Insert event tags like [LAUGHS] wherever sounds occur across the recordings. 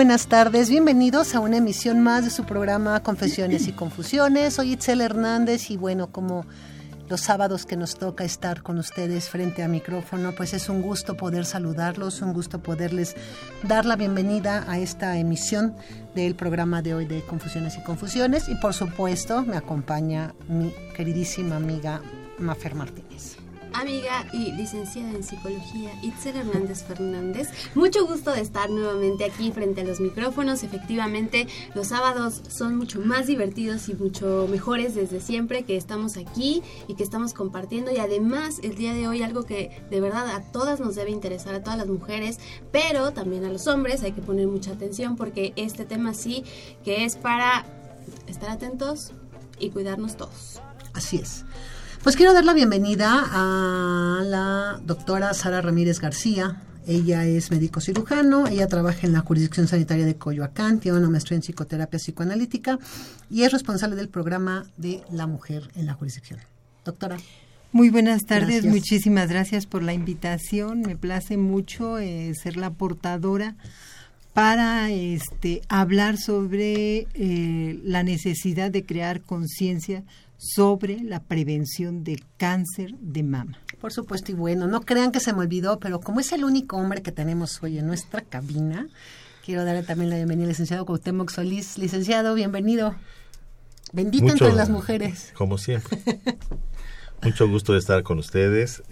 Buenas tardes. Bienvenidos a una emisión más de su programa Confesiones y Confusiones. Soy Itzel Hernández y bueno, como los sábados que nos toca estar con ustedes frente a micrófono, pues es un gusto poder saludarlos, un gusto poderles dar la bienvenida a esta emisión del programa de hoy de Confusiones y Confusiones y por supuesto me acompaña mi queridísima amiga Mafer Martínez amiga y licenciada en psicología Itzel Hernández Fernández. Mucho gusto de estar nuevamente aquí frente a los micrófonos. Efectivamente, los sábados son mucho más divertidos y mucho mejores desde siempre que estamos aquí y que estamos compartiendo. Y además, el día de hoy, algo que de verdad a todas nos debe interesar, a todas las mujeres, pero también a los hombres, hay que poner mucha atención porque este tema sí que es para estar atentos y cuidarnos todos. Así es. Pues quiero dar la bienvenida a la doctora Sara Ramírez García. Ella es médico cirujano, ella trabaja en la jurisdicción sanitaria de Coyoacán, tiene una maestría en psicoterapia psicoanalítica y es responsable del programa de la mujer en la jurisdicción. Doctora. Muy buenas tardes, gracias. muchísimas gracias por la invitación. Me place mucho eh, ser la portadora para este, hablar sobre eh, la necesidad de crear conciencia sobre la prevención del cáncer de mama. Por supuesto, y bueno, no crean que se me olvidó, pero como es el único hombre que tenemos hoy en nuestra cabina, quiero darle también la bienvenida al licenciado Cuauhtémoc Solís. Licenciado, bienvenido. Bendito Mucho, entre las mujeres. Como siempre. [LAUGHS] Mucho gusto de estar con ustedes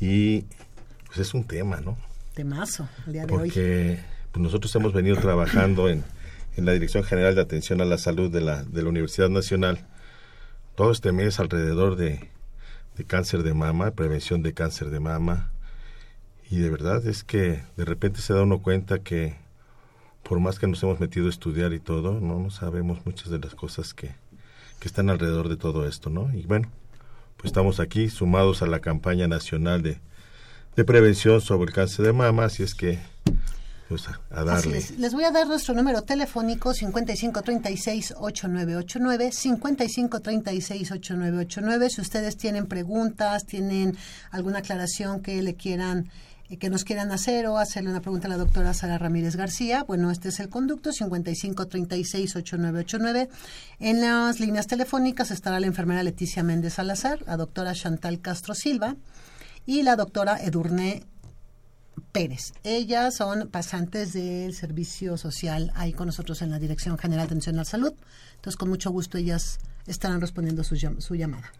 y pues es un tema, ¿no? Temazo, el día de Porque, hoy. Porque pues, nosotros hemos venido trabajando en, en la Dirección General de Atención a la Salud de la, de la Universidad Nacional todo este mes alrededor de, de, cáncer de mama, prevención de cáncer de mama. Y de verdad es que de repente se da uno cuenta que por más que nos hemos metido a estudiar y todo, no, no sabemos muchas de las cosas que, que están alrededor de todo esto, ¿no? Y bueno, pues estamos aquí sumados a la campaña nacional de, de prevención sobre el cáncer de mama, así es que pues a. Es. Les voy a dar nuestro número telefónico 5536-8989, 5536-8989. Si ustedes tienen preguntas, tienen alguna aclaración que le quieran eh, que nos quieran hacer o hacerle una pregunta a la doctora Sara Ramírez García, bueno, este es el conducto 5536-8989. En las líneas telefónicas estará la enfermera Leticia Méndez Salazar, la doctora Chantal Castro Silva y la doctora Edurne Pérez. Ellas son pasantes del servicio social ahí con nosotros en la Dirección General de Atención a la Salud. Entonces, con mucho gusto ellas estarán respondiendo su, su llamada.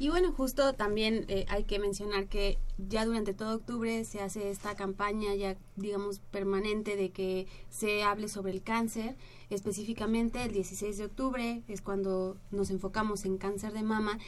Y bueno, justo también eh, hay que mencionar que ya durante todo octubre se hace esta campaña ya, digamos, permanente de que se hable sobre el cáncer. Específicamente el 16 de octubre es cuando nos enfocamos en cáncer de mama,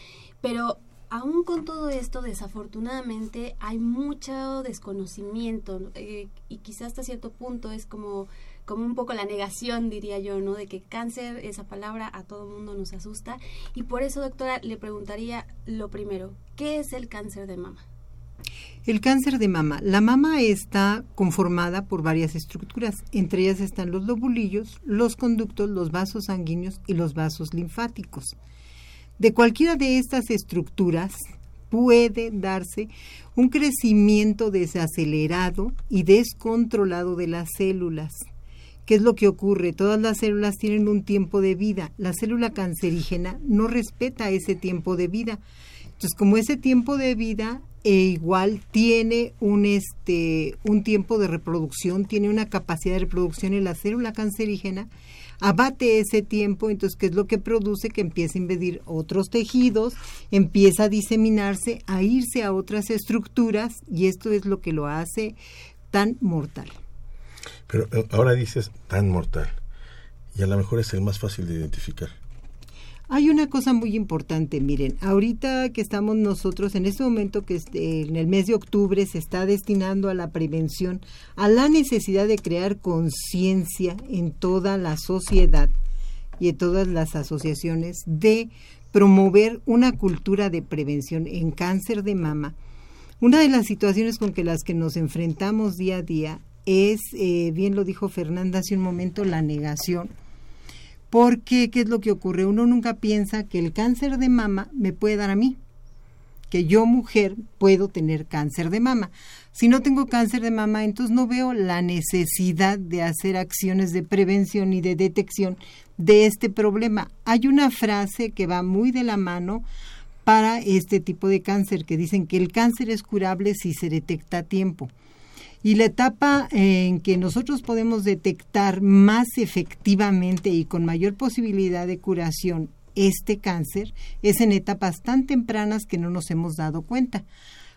pero aún con todo esto, desafortunadamente, hay mucho desconocimiento eh, y quizás hasta cierto punto es como, como un poco la negación, diría yo, ¿no? De que cáncer, esa palabra, a todo mundo nos asusta. Y por eso, doctora, le preguntaría lo primero, ¿qué es el cáncer de mama? El cáncer de mama. La mama está conformada por varias estructuras. Entre ellas están los lobulillos, los conductos, los vasos sanguíneos y los vasos linfáticos. De cualquiera de estas estructuras puede darse un crecimiento desacelerado y descontrolado de las células. ¿Qué es lo que ocurre? Todas las células tienen un tiempo de vida. La célula cancerígena no respeta ese tiempo de vida. Entonces, como ese tiempo de vida e igual tiene un este un tiempo de reproducción, tiene una capacidad de reproducción en la célula cancerígena, abate ese tiempo, entonces, ¿qué es lo que produce? Que empieza a invadir otros tejidos, empieza a diseminarse, a irse a otras estructuras y esto es lo que lo hace tan mortal. Pero eh, ahora dices tan mortal y a lo mejor es el más fácil de identificar. Hay una cosa muy importante, miren, ahorita que estamos nosotros en este momento que este, en el mes de octubre se está destinando a la prevención, a la necesidad de crear conciencia en toda la sociedad y en todas las asociaciones de promover una cultura de prevención en cáncer de mama. Una de las situaciones con que las que nos enfrentamos día a día es, eh, bien lo dijo Fernanda hace un momento, la negación porque, ¿qué es lo que ocurre? Uno nunca piensa que el cáncer de mama me puede dar a mí, que yo mujer puedo tener cáncer de mama. Si no tengo cáncer de mama, entonces no veo la necesidad de hacer acciones de prevención y de detección de este problema. Hay una frase que va muy de la mano para este tipo de cáncer, que dicen que el cáncer es curable si se detecta a tiempo. Y la etapa en que nosotros podemos detectar más efectivamente y con mayor posibilidad de curación este cáncer es en etapas tan tempranas que no nos hemos dado cuenta.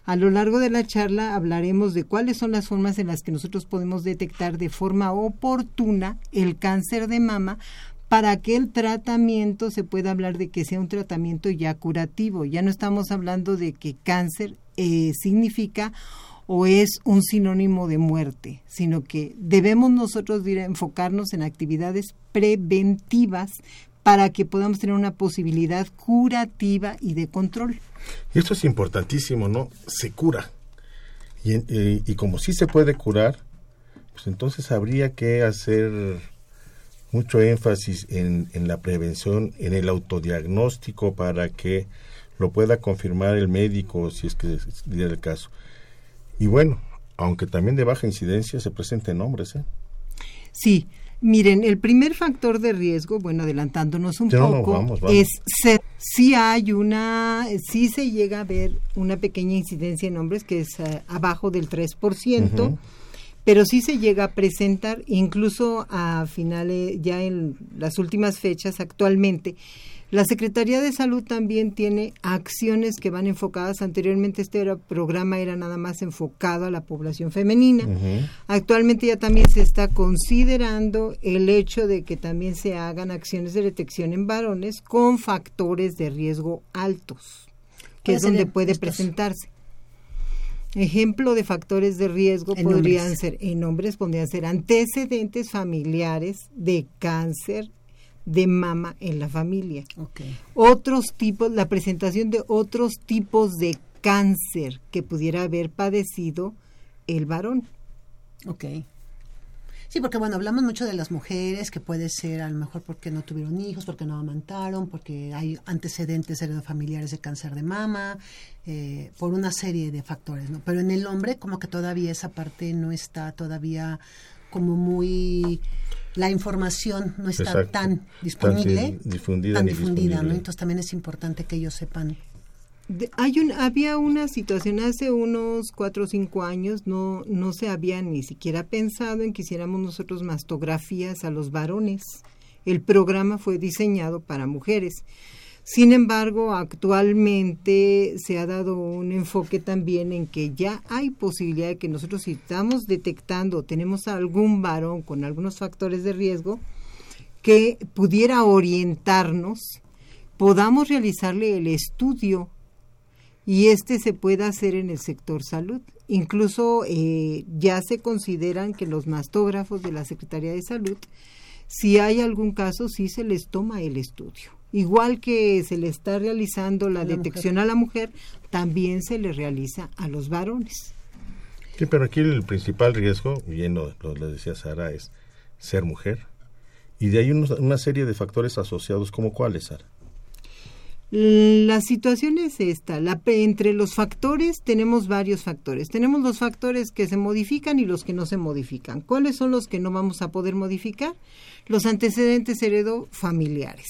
A lo largo de la charla hablaremos de cuáles son las formas en las que nosotros podemos detectar de forma oportuna el cáncer de mama para que el tratamiento se pueda hablar de que sea un tratamiento ya curativo. Ya no estamos hablando de que cáncer eh, significa o es un sinónimo de muerte, sino que debemos nosotros enfocarnos en actividades preventivas para que podamos tener una posibilidad curativa y de control. Esto es importantísimo, ¿no? Se cura. Y, y como sí se puede curar, pues entonces habría que hacer mucho énfasis en, en, la prevención, en el autodiagnóstico para que lo pueda confirmar el médico si es que diera el caso. Y bueno, aunque también de baja incidencia se presenten hombres. ¿eh? Sí, miren, el primer factor de riesgo, bueno, adelantándonos un poco, es si hay una, si se llega a ver una pequeña incidencia en hombres que es eh, abajo del 3%. Pero sí se llega a presentar incluso a finales, ya en las últimas fechas actualmente, la Secretaría de Salud también tiene acciones que van enfocadas. Anteriormente este programa era nada más enfocado a la población femenina. Actualmente ya también se está considerando el hecho de que también se hagan acciones de detección en varones con factores de riesgo altos, que es donde puede presentarse. Ejemplo de factores de riesgo podrían ser, en hombres podrían ser antecedentes familiares de cáncer de mama en la familia. Otros tipos, la presentación de otros tipos de cáncer que pudiera haber padecido el varón. Ok. Sí, porque bueno, hablamos mucho de las mujeres, que puede ser a lo mejor porque no tuvieron hijos, porque no amantaron, porque hay antecedentes familiares de cáncer de mama, eh, por una serie de factores, ¿no? Pero en el hombre como que todavía esa parte no está todavía como muy la información no está tan disponible, tan difundida, difundida ¿no? Entonces también es importante que ellos sepan. Hay un, había una situación hace unos cuatro o cinco años, no, no se había ni siquiera pensado en que hiciéramos nosotros mastografías a los varones. El programa fue diseñado para mujeres. Sin embargo, actualmente se ha dado un enfoque también en que ya hay posibilidad de que nosotros si estamos detectando, tenemos algún varón con algunos factores de riesgo que pudiera orientarnos, podamos realizarle el estudio y este se pueda hacer en el sector salud. Incluso eh, ya se consideran que los mastógrafos de la Secretaría de Salud, si hay algún caso, sí se les toma el estudio. Igual que se le está realizando la, detección a la mujer, también se le realiza a los varones. Sí, pero aquí el principal riesgo, bien lo, decía Sara, es ser mujer. Y de ahí una serie de factores asociados, como cuáles, Sara? La situación es esta. La, entre los factores tenemos varios factores. Tenemos los factores que se modifican y los que no se modifican. ¿Cuáles son los que no vamos a poder modificar? Los antecedentes heredo familiares.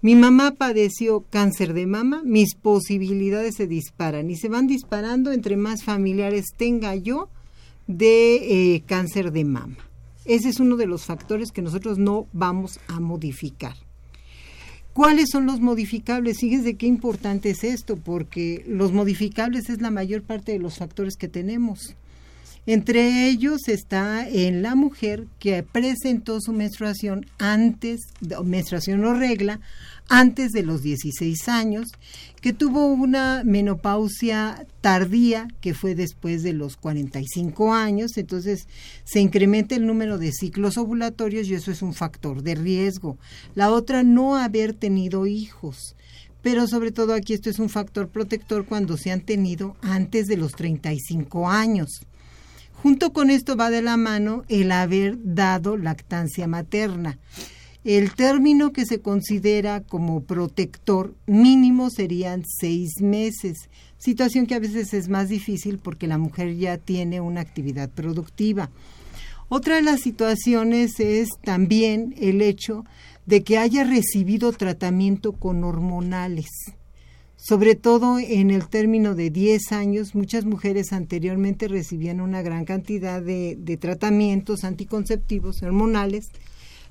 Mi mamá padeció cáncer de mama, mis posibilidades se disparan y se van disparando entre más familiares tenga yo de eh, cáncer de mama. Ese es uno de los factores que nosotros no vamos a modificar. ¿Cuáles son los modificables? Fíjense qué importante es esto, porque los modificables es la mayor parte de los factores que tenemos. Entre ellos está en la mujer que presentó su menstruación antes, menstruación o regla, antes de los 16 años, que tuvo una menopausia tardía, que fue después de los 45 años, entonces se incrementa el número de ciclos ovulatorios y eso es un factor de riesgo. La otra, no haber tenido hijos. Pero sobre todo aquí esto es un factor protector cuando se han tenido antes de los 35 años. Junto con esto va de la mano el haber dado lactancia materna. El término que se considera como protector mínimo serían seis meses, situación que a veces es más difícil porque la mujer ya tiene una actividad productiva. Otra de las situaciones es también el hecho de que haya recibido tratamiento con hormonales sobre todo en el término de 10 años, muchas mujeres anteriormente recibían una gran cantidad de, tratamientos anticonceptivos hormonales.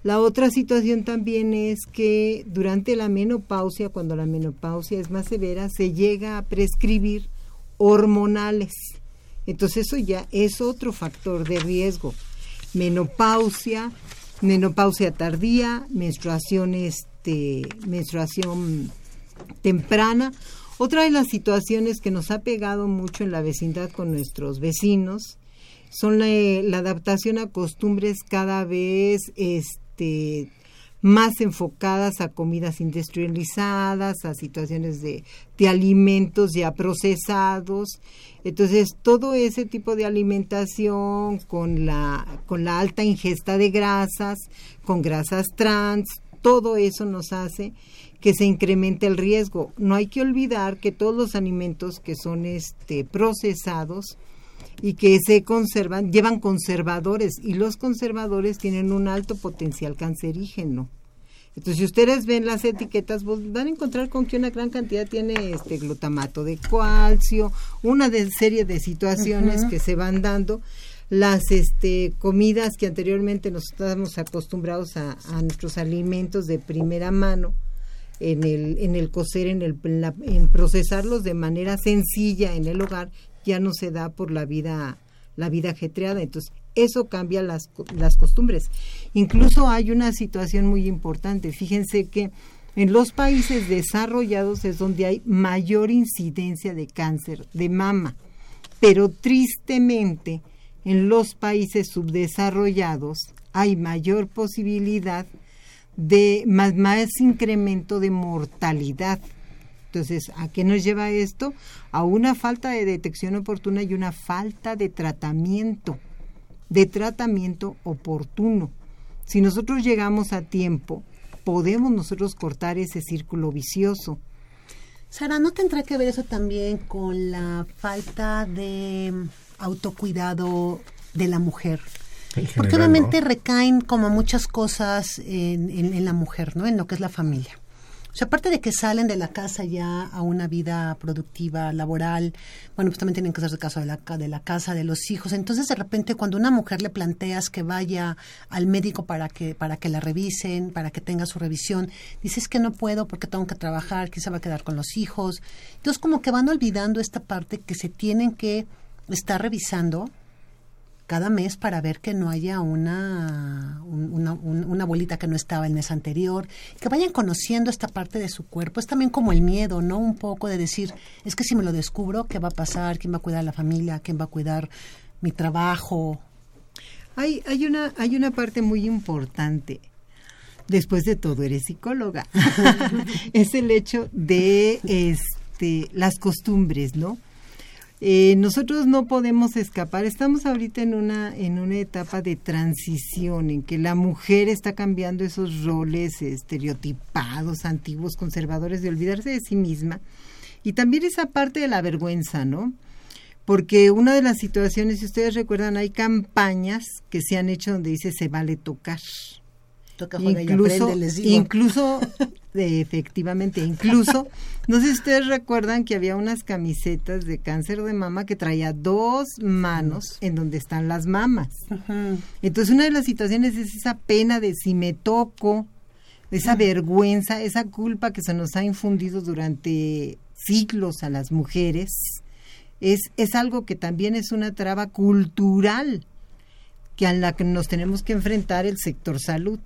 La otra situación también es que durante la menopausia, cuando la menopausia es más severa, se llega a prescribir hormonales. Entonces eso ya es otro factor de riesgo. Menopausia, menopausia tardía, menstruación, este, menstruación temprana. Otra de las situaciones que nos ha pegado mucho en la vecindad con nuestros vecinos son la, adaptación a costumbres cada vez este, más enfocadas a comidas industrializadas, a situaciones de, de, alimentos ya procesados. Entonces, todo ese tipo de alimentación con la, con la alta ingesta de grasas, con grasas trans, todo eso nos hace que se incremente el riesgo. No hay que olvidar que todos los alimentos que son este procesados y que se conservan llevan conservadores y los conservadores tienen un alto potencial cancerígeno. Entonces, si ustedes ven las etiquetas, pues, van a encontrar con que una gran cantidad tiene este glutamato de calcio, una de, serie de situaciones que se van dando. Las este, comidas que anteriormente nos estábamos acostumbrados a, a nuestros alimentos de primera mano, en el, en el coser, en, el, en, procesarlos de manera sencilla en el hogar, ya no se da por la vida, la vida ajetreada. Entonces, eso cambia las, las costumbres. Incluso hay una situación muy importante. Fíjense que en los países desarrollados es donde hay mayor incidencia de cáncer de mama, pero tristemente en los países subdesarrollados hay mayor posibilidad de más, más incremento de mortalidad. Entonces, ¿a qué nos lleva esto? A una falta de detección oportuna y una falta de tratamiento, de tratamiento oportuno. Si nosotros llegamos a tiempo, podemos nosotros cortar ese círculo vicioso. Sara, ¿no tendrá que ver eso también con la falta de autocuidado de la mujer? Porque obviamente recaen como muchas cosas en, en, la mujer, ¿no? En lo que es la familia. O sea, aparte de que salen de la casa ya a una vida productiva, laboral, bueno, pues también tienen que hacerse caso de la, de la casa, de los hijos. Entonces, de repente, cuando una mujer le planteas que vaya al médico para que, para que la revisen, para que tenga su revisión, dices que no puedo porque tengo que trabajar, se va a quedar con los hijos. Entonces, como que van olvidando esta parte que se tienen que estar revisando cada mes para ver que no haya una, una, una, bolita que no estaba el mes anterior, que vayan conociendo esta parte de su cuerpo. Es también como el miedo, ¿no? Un poco de decir, es que si me lo descubro, ¿qué va a pasar? ¿Quién va a cuidar a la familia? ¿Quién va a cuidar mi trabajo? Hay, hay, una, hay una parte muy importante. Después de todo, eres psicóloga. [LAUGHS] [LAUGHS] es el hecho de este, las costumbres, ¿no? Eh, nosotros no podemos escapar. Estamos ahorita en una en una etapa de transición en que la mujer está cambiando esos roles estereotipados, antiguos, conservadores de olvidarse de sí misma y también esa parte de la vergüenza, ¿no? Porque una de las situaciones, si ustedes recuerdan, hay campañas que se han hecho donde dice se vale tocar. Toca juega y incluso, aprende, les digo. incluso de- [LAUGHS] efectivamente, incluso, no sé si ustedes recuerdan que había unas camisetas de cáncer de mama que traía dos manos en donde están las mamas. Entonces una de las situaciones es esa pena de si me toco, esa vergüenza, esa culpa que se nos ha infundido durante siglos a las mujeres, es, es algo que también es una traba cultural que a la que nos tenemos que enfrentar el sector salud.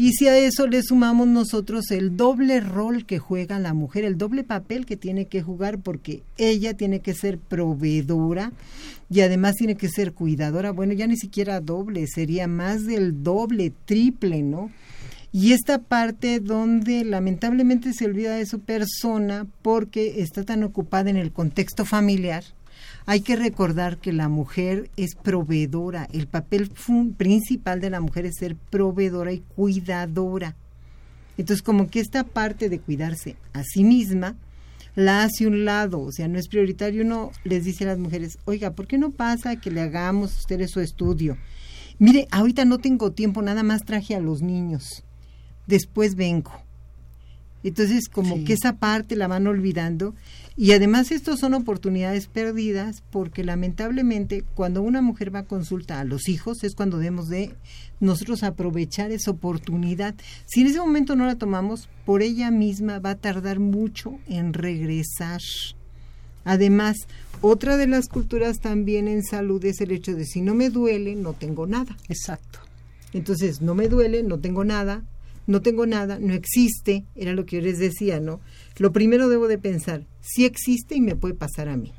Y si a eso le sumamos nosotros el doble rol que juega la mujer, el doble papel que tiene que jugar, porque ella tiene que ser proveedora y además tiene que ser cuidadora, bueno, ya ni siquiera doble, sería más del doble, triple, ¿no? Y esta parte donde lamentablemente se olvida de su persona porque está tan ocupada en el contexto familiar, hay que recordar que la mujer es proveedora. El papel principal de la mujer es ser proveedora y cuidadora. Entonces, como que esta parte de cuidarse a sí misma la hace un lado, o sea, no es prioritario. Uno les dice a las mujeres, oiga, ¿por qué no pasa que le hagamos a ustedes su estudio? Mire, ahorita no tengo tiempo, nada más traje a los niños. Después vengo. Entonces, como Sí. que esa parte la van olvidando. Y además, estos son oportunidades perdidas porque lamentablemente cuando una mujer va a consulta a los hijos es cuando debemos de nosotros aprovechar esa oportunidad. Si en ese momento no la tomamos, por ella misma va a tardar mucho en regresar. Además, otra de las culturas también en salud es el hecho de si no me duele, no tengo nada. Exacto. Entonces, no me duele, no tengo nada, no tengo nada, no existe, era lo que yo les decía, ¿no? Lo primero debo de pensar, si existe y me puede pasar a mí.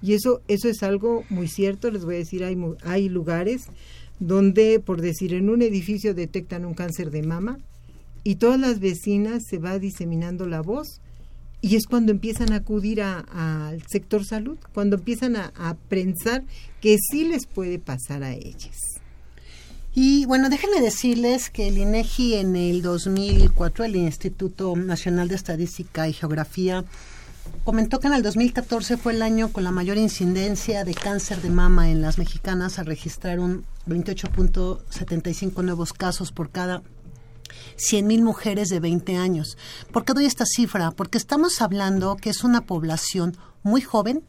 Y eso, eso es algo muy cierto, les voy a decir, hay, hay lugares donde, por decir, en un edificio detectan un cáncer de mama y todas las vecinas se va diseminando la voz y es cuando empiezan a acudir al sector salud, cuando empiezan a, a pensar que sí les puede pasar a ellas. Y bueno, déjenme decirles que el INEGI en el 2004, el Instituto Nacional de Estadística y Geografía, comentó que en el 2014 fue el año con la mayor incidencia de cáncer de mama en las mexicanas al registrar un 28.75 nuevos casos por cada 100.000 mujeres de 20 años. ¿Por qué doy esta cifra? Porque estamos hablando que es una población muy joven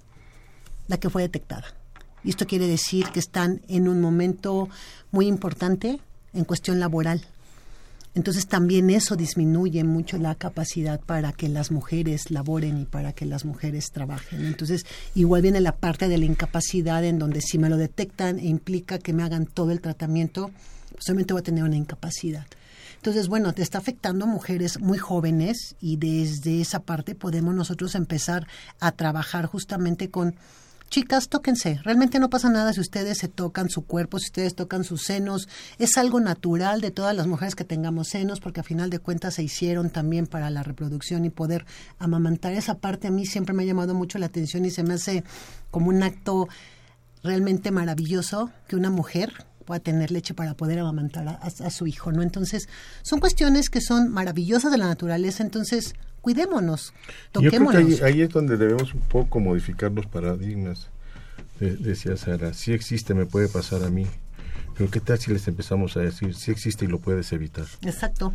la que fue detectada. Y esto quiere decir que están en un momento muy importante en cuestión laboral. Entonces también eso disminuye mucho la capacidad para que las mujeres laboren y para que las mujeres trabajen. Entonces igual viene la parte de la incapacidad en donde si me lo detectan e implica que me hagan todo el tratamiento, pues obviamente voy a tener una incapacidad. Entonces, bueno, te está afectando a mujeres muy jóvenes y desde esa parte podemos nosotros empezar a trabajar justamente con chicas, tóquense. Realmente no pasa nada si ustedes se tocan su cuerpo, si ustedes tocan sus senos. Es algo natural de todas las mujeres que tengamos senos, porque a final de cuentas se hicieron también para la reproducción y poder amamantar. Esa parte a mí siempre me ha llamado mucho la atención y se me hace como un acto realmente maravilloso que una mujer pueda tener leche para poder amamantar a, a, a su hijo, ¿no? Entonces, son cuestiones que son maravillosas de la naturaleza, entonces cuidémonos, Yo creo que toquémonos. ahí, ahí es donde debemos un poco modificar los paradigmas. De- decía Sara, si existe, me puede pasar a mí. Pero ¿qué tal si les empezamos a decir, si existe y lo puedes evitar? Exacto.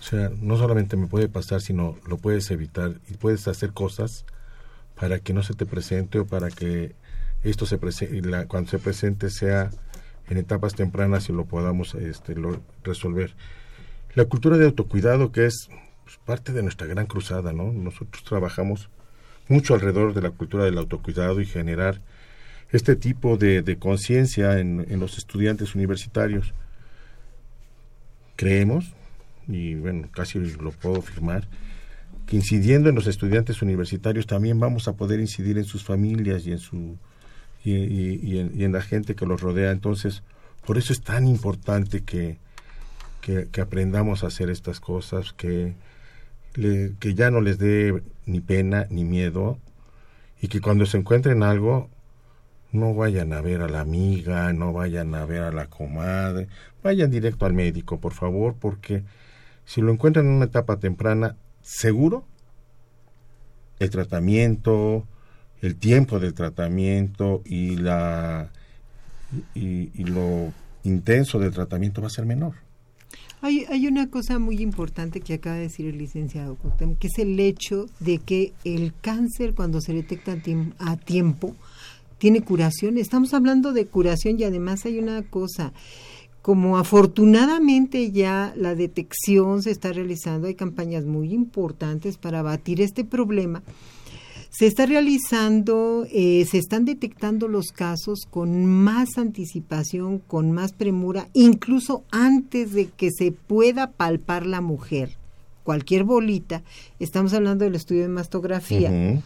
O sea, no solamente me puede pasar, sino lo puedes evitar y puedes hacer cosas para que no se te presente o para que esto se presente, cuando se presente sea en etapas tempranas y lo podamos este, resolver. La cultura de autocuidado que es pues, parte de nuestra gran cruzada, ¿no? Nosotros trabajamos mucho alrededor de la cultura del autocuidado y generar este tipo de, de conciencia en, en los estudiantes universitarios. Creemos, y bueno, casi lo puedo afirmar, que incidiendo en los estudiantes universitarios también vamos a poder incidir en sus familias y en su y, en la gente que los rodea. Entonces, por eso es tan importante que, que, que aprendamos a hacer estas cosas, que, le- que ya no les dé ni pena ni miedo y que cuando se encuentren algo no vayan a ver a la amiga, no vayan a ver a la comadre, vayan directo al médico, por favor, porque si lo encuentran en una etapa temprana, seguro el tratamiento, el tiempo del tratamiento y la y, y lo intenso del tratamiento va a ser menor. Hay, hay una cosa muy importante que acaba de decir el licenciado que es el hecho de que el cáncer cuando se detecta a tiempo tiene curación. Estamos hablando de curación y además hay una cosa, como afortunadamente ya la detección se está realizando, hay campañas muy importantes para abatir este problema. Se está realizando, eh, se están detectando los casos con más anticipación, con más premura, incluso antes de que se pueda palpar la mujer. Cualquier bolita, estamos hablando del estudio de mastografía.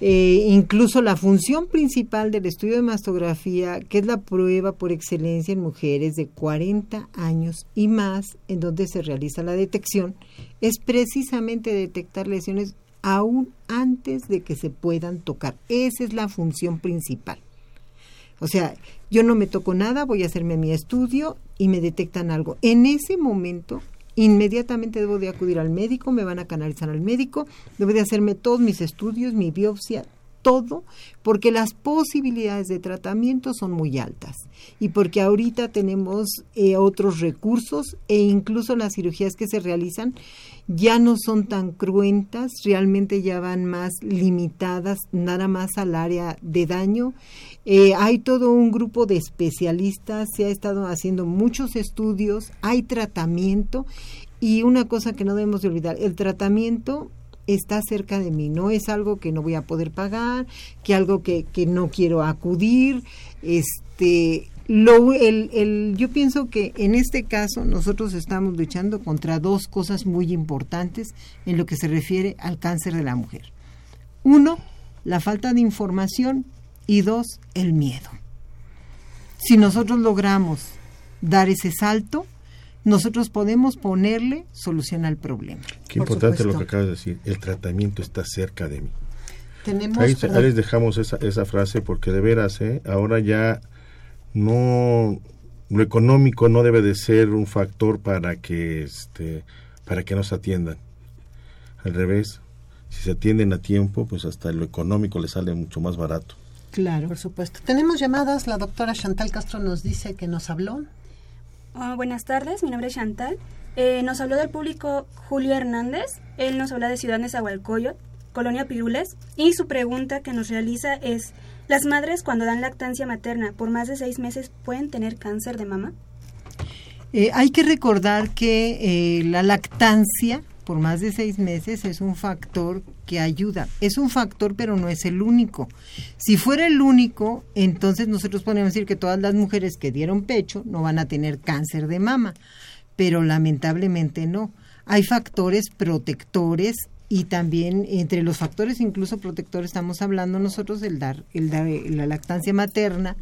Eh, incluso la función principal del estudio de mastografía, que es la prueba por excelencia en mujeres de 40 años y más, en donde se realiza la detección, es precisamente detectar lesiones aún antes de que se puedan tocar. Esa es la función principal. O sea, yo no me toco nada, voy a hacerme mi estudio y me detectan algo. En ese momento inmediatamente debo de acudir al médico, me van a canalizar al médico, debo de hacerme todos mis estudios, mi biopsia, todo, porque las posibilidades de tratamiento son muy altas y porque ahorita tenemos eh, otros recursos e incluso las cirugías que se realizan ya no son tan cruentas, realmente ya van más limitadas, nada más al área de daño. Eh, hay todo un grupo de especialistas, se ha estado haciendo muchos estudios, hay tratamiento y una cosa que no debemos de olvidar, el tratamiento está cerca de mí, no es algo que no voy a poder pagar, que algo que, que no quiero acudir, este, lo, el, el, yo pienso que en este caso nosotros estamos luchando contra dos cosas muy importantes en lo que se refiere al cáncer de la mujer. Uno, la falta de información y dos, el miedo. Si nosotros logramos dar ese salto, nosotros podemos ponerle solución al problema. Qué importante lo que acabas de decir, el tratamiento está cerca de mí. Tenemos ahí, les dejamos esa, esa frase porque de veras, ¿eh? ahora ya no lo económico no debe de ser un factor para que este para que nos atiendan. Al revés, si se atienden a tiempo, pues hasta lo económico le sale mucho más barato. Claro, por supuesto. Tenemos llamadas, la doctora Chantal Castro nos dice que nos habló. Ah, buenas tardes, mi nombre es Chantal. Eh, nos habló del público Julio Hernández. Él nos habla de Ciudad Nezahualcóyotl, Colonia Pirules, y su pregunta que nos realiza es, ¿las madres cuando dan lactancia materna por más de seis meses pueden tener cáncer de mama? Eh, hay que recordar que eh, la lactancia por más de seis meses es un factor que ayuda. Es un factor, pero no es el único. Si fuera el único, entonces nosotros podemos decir que todas las mujeres que dieron pecho no van a tener cáncer de mama, pero lamentablemente no. Hay factores protectores y también entre los factores incluso protectores estamos hablando nosotros el dar, el dar la lactancia materna,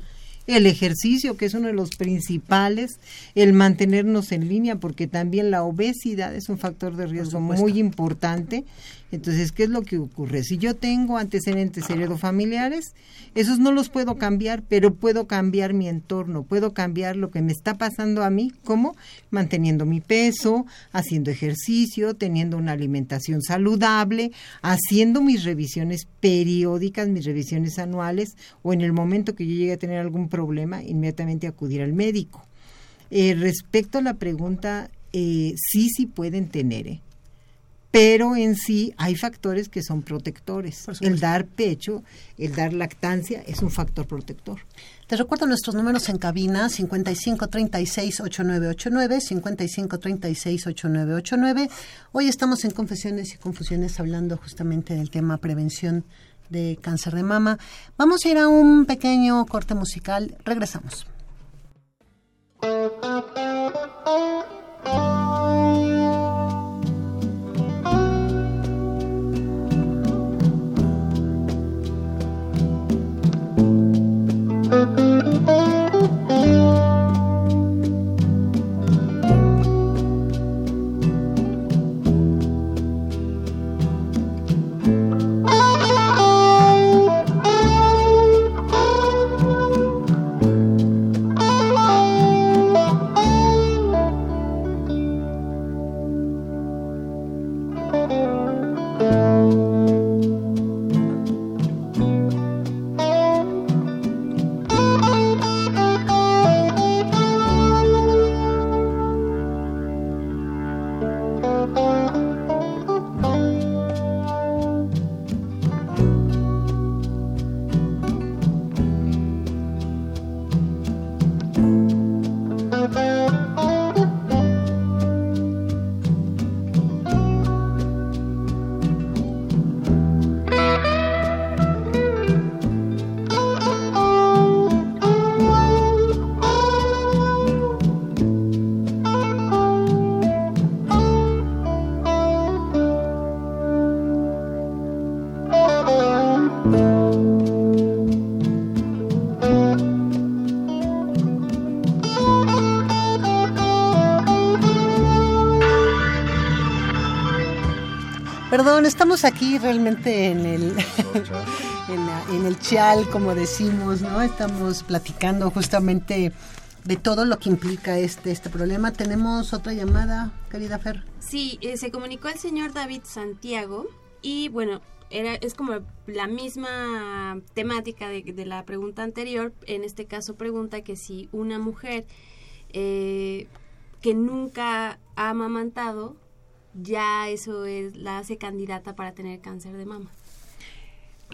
el ejercicio, que es uno de los principales, el mantenernos en línea, porque también la obesidad es un factor de riesgo muy importante entonces, ¿qué es lo que ocurre? Si yo tengo antecedentes heredofamiliares, esos no los puedo cambiar, pero puedo cambiar mi entorno, puedo cambiar lo que me está pasando a mí, como manteniendo mi peso, haciendo ejercicio, teniendo una alimentación saludable, haciendo mis revisiones periódicas, mis revisiones anuales, o en el momento que yo llegue a tener algún problema, inmediatamente acudir al médico. Eh, respecto a la pregunta, eh, sí, sí pueden tener. ¿eh? Pero en sí hay factores que son protectores. El dar pecho, el dar lactancia es un factor protector. Te recuerdo nuestros números en cabina 5536-8989, 5536-8989. Hoy estamos en Confesiones y Confusiones hablando justamente del tema prevención de cáncer de mama. Vamos a ir a un pequeño corte musical. Regresamos. Estamos aquí realmente en el, [LAUGHS] en, la- en el chal, como decimos, ¿no? Estamos platicando justamente de todo lo que implica este, este problema. Tenemos otra llamada, querida Fer. Sí, eh, se comunicó el señor David Santiago y bueno, era, es como la misma temática de, de la pregunta anterior. En este caso pregunta que si una mujer eh, que nunca ha amamantado, ya eso es, la hace candidata para tener cáncer de mama.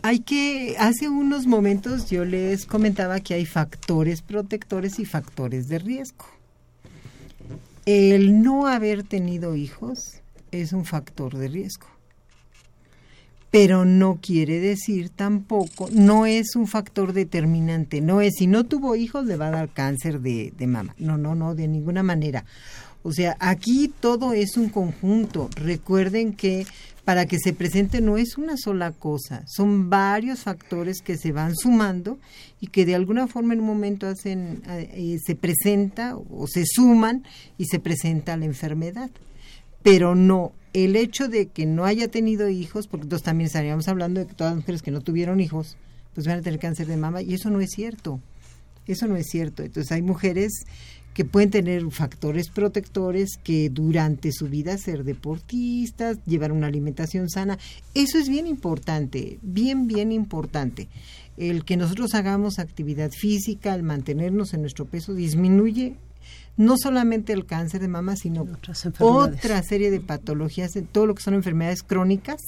Hay que, hace unos momentos yo les comentaba que hay factores protectores y factores de riesgo. El no haber tenido hijos es un factor de riesgo. Pero no quiere decir tampoco, no es un factor determinante, no es si no tuvo hijos le va a dar cáncer de, de mama. No, no, no, de ninguna manera. O sea, aquí todo es un conjunto. Recuerden que para que se presente no es una sola cosa, son varios factores que se van sumando y que de alguna forma en un momento hacen, eh, se presenta o se suman y se presenta la enfermedad. Pero no, el hecho de que no haya tenido hijos, porque entonces también estaríamos hablando de que todas las mujeres que no tuvieron hijos, pues van a tener cáncer de mama, y eso no es cierto. Eso no es cierto. Entonces hay mujeres que pueden tener factores protectores que durante su vida ser deportistas, llevar una alimentación sana. Eso es bien importante, bien, bien importante. El que nosotros hagamos actividad física, el mantenernos en nuestro peso, disminuye no solamente el cáncer de mama, sino otra serie de patologías, todo lo que son enfermedades crónicas,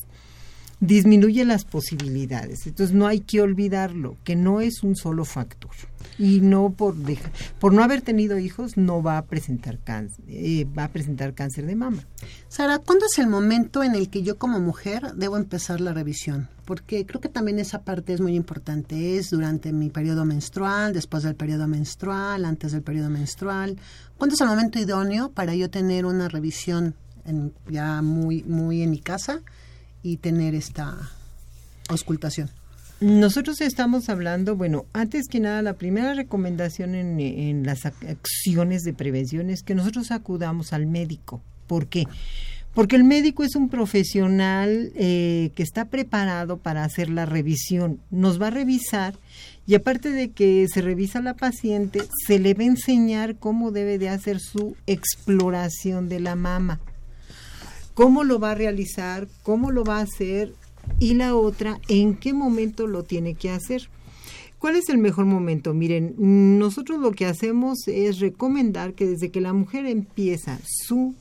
disminuye las posibilidades. Entonces no hay que olvidarlo, que no es un solo factor. Y no por deja- por no haber tenido hijos no va a presentar cáncer, eh, va a presentar cáncer de mama. Sara, ¿cuándo es el momento en el que yo como mujer debo empezar la revisión? Porque creo que también esa parte es muy importante. Es durante mi periodo menstrual, después del periodo menstrual, antes del periodo menstrual. ¿Cuándo es el momento idóneo para yo tener una revisión ya muy, muy en mi casa y tener esta auscultación? Nosotros estamos hablando, bueno, antes que nada, la primera recomendación en, en las ac- acciones de prevención es que nosotros acudamos al médico. ¿Por qué? Porque el médico es un profesional eh, que está preparado para hacer la revisión. Nos va a revisar y aparte de que se revisa la paciente, se le va a enseñar cómo debe de hacer su exploración de la mama cómo lo va a realizar, cómo lo va a hacer y la otra, en qué momento lo tiene que hacer. ¿Cuál es el mejor momento? Miren, nosotros lo que hacemos es recomendar que desde que la mujer empieza su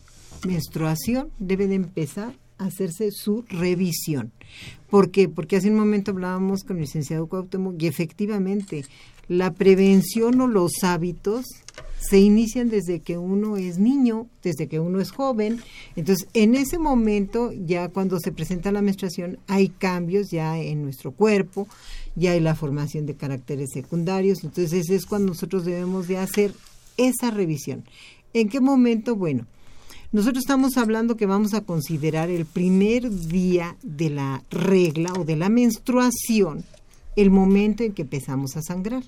menstruación, debe de empezar hacerse su revisión. ¿Por qué? Porque hace un momento hablábamos con el licenciado Cuauhtémoc y efectivamente la prevención o los hábitos se inician desde que uno es niño, desde que uno es joven. Entonces, en ese momento, ya cuando se presenta la menstruación, hay cambios ya en nuestro cuerpo, ya hay la formación de caracteres secundarios. Entonces, es cuando nosotros debemos de hacer esa revisión. ¿En qué momento? Bueno, nosotros estamos hablando que vamos a considerar el primer día de la regla o de la menstruación, el momento en que empezamos a sangrar.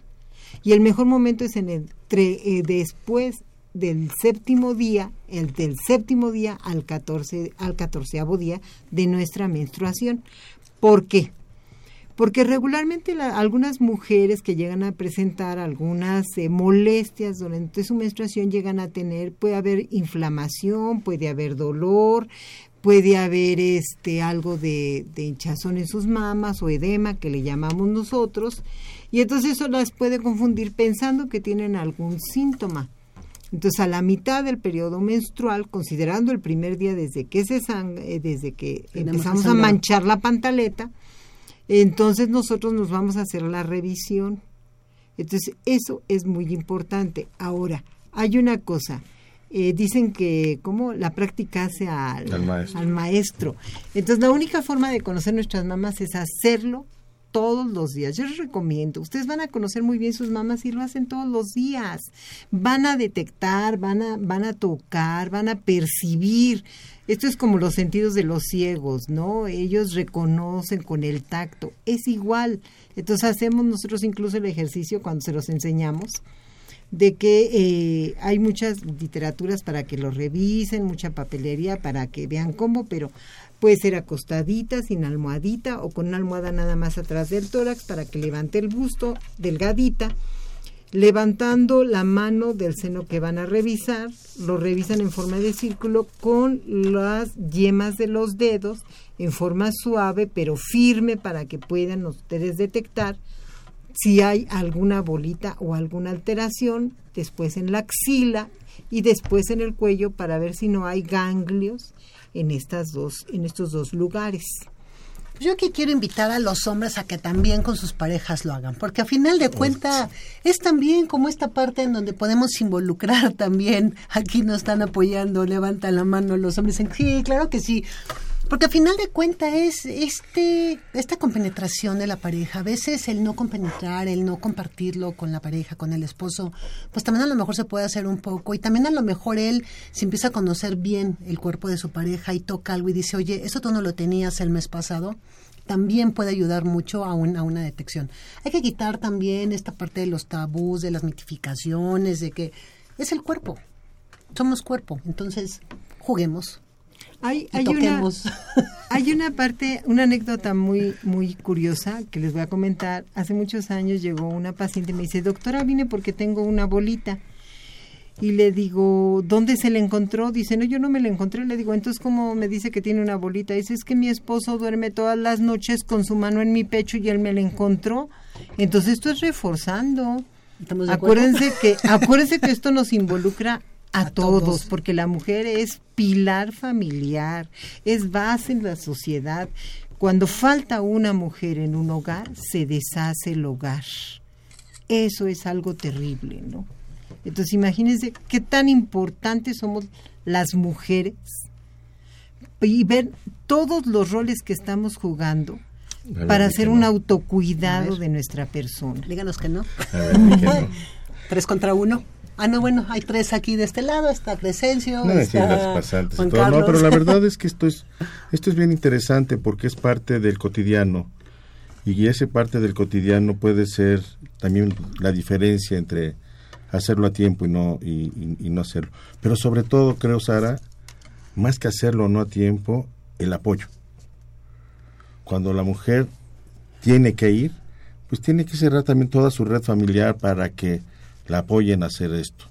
Y el mejor momento es en eh, después del séptimo día, el del séptimo día al 14 al catorceavo día de nuestra menstruación. ¿Por qué? Porque regularmente la- algunas mujeres que llegan a presentar algunas eh, molestias durante su menstruación llegan a tener, puede haber inflamación, puede haber dolor, puede haber este algo de, de hinchazón en sus mamas o edema que le llamamos nosotros, y entonces eso las puede confundir pensando que tienen algún síntoma. Entonces, a la mitad del periodo menstrual, considerando el primer día desde que se sang- eh, desde que empezamos a manchar la pantaleta, entonces nosotros nos vamos a hacer la revisión. Entonces, eso es muy importante. Ahora, hay una cosa. eh, dicen que como la práctica hace al, Al maestro. al maestro. Entonces, la única forma de conocer nuestras mamás es hacerlo todos los días. Yo les recomiendo, ustedes van a conocer muy bien sus mamás y lo hacen todos los días. Van a detectar, van a, van a tocar, van a percibir. Esto es como los sentidos de los ciegos, ¿no? Ellos reconocen con el tacto. Es igual. Entonces hacemos nosotros incluso el ejercicio cuando se los enseñamos de que eh, hay muchas literaturas para que lo revisen, mucha papelería para que vean cómo, pero Puede ser acostadita, sin almohadita o con una almohada nada más atrás del tórax para que levante el busto, delgadita, levantando la mano del seno que van a revisar, lo revisan en forma de círculo con las yemas de los dedos en forma suave pero firme para que puedan ustedes detectar si hay alguna bolita o alguna alteración, después en la axila y después en el cuello para ver si no hay ganglios en estas dos en estos dos lugares. Yo que quiero invitar a los hombres a que también con sus parejas lo hagan, porque a final de cuentas es también como esta parte en donde podemos involucrar [LAUGHS] también. Aquí nos están apoyando, levantan la mano los hombres. En, sí, claro que sí. Porque al final de cuentas es este, esta compenetración de la pareja. A veces el no compenetrar, el no compartirlo con la pareja, con el esposo, pues también a lo mejor se puede hacer un poco. Y también a lo mejor él se empieza a conocer bien el cuerpo de su pareja y toca algo y dice, oye, eso tú no lo tenías el mes pasado también puede ayudar mucho a, un, a una detección. Hay que quitar también esta parte de los tabús, de las mitificaciones, de que es el cuerpo, somos cuerpo, entonces juguemos. Hay, hay, una, hay una parte, una anécdota muy, muy curiosa que les voy a comentar. Hace muchos años llegó una paciente y me dice, doctora, vine porque tengo una bolita. Y le digo, ¿dónde se le encontró? Dice, no, yo no me la encontré. Le digo, entonces, ¿cómo me dice que tiene una bolita? Dice, es que mi esposo duerme todas las noches con su mano en mi pecho y él me la encontró. Entonces, esto es reforzando. Acuérdense que, acuérdense que esto nos involucra a, todos, porque la mujer es pilar familiar, es base en la sociedad. Cuando falta una mujer en un hogar, se deshace el hogar. Eso es algo terrible, ¿no? Entonces imagínense qué tan importantes somos las mujeres y ver todos los roles que estamos jugando para hacer un autocuidado de nuestra persona. Díganos que no. [LAUGHS] Tres contra uno. Ah, no, bueno, hay tres aquí de este lado, está Crescencio, no, está pasantes No, pero la verdad es que [LAUGHS] esto es, esto es bien interesante porque es parte del cotidiano y ese parte del cotidiano puede ser también la diferencia entre hacerlo a tiempo y no, y, no hacerlo. Pero sobre todo, creo, Sara, más que hacerlo no a tiempo, el apoyo. Cuando la mujer tiene que ir, pues tiene que cerrar también toda su red familiar para que la apoyen a hacer esto.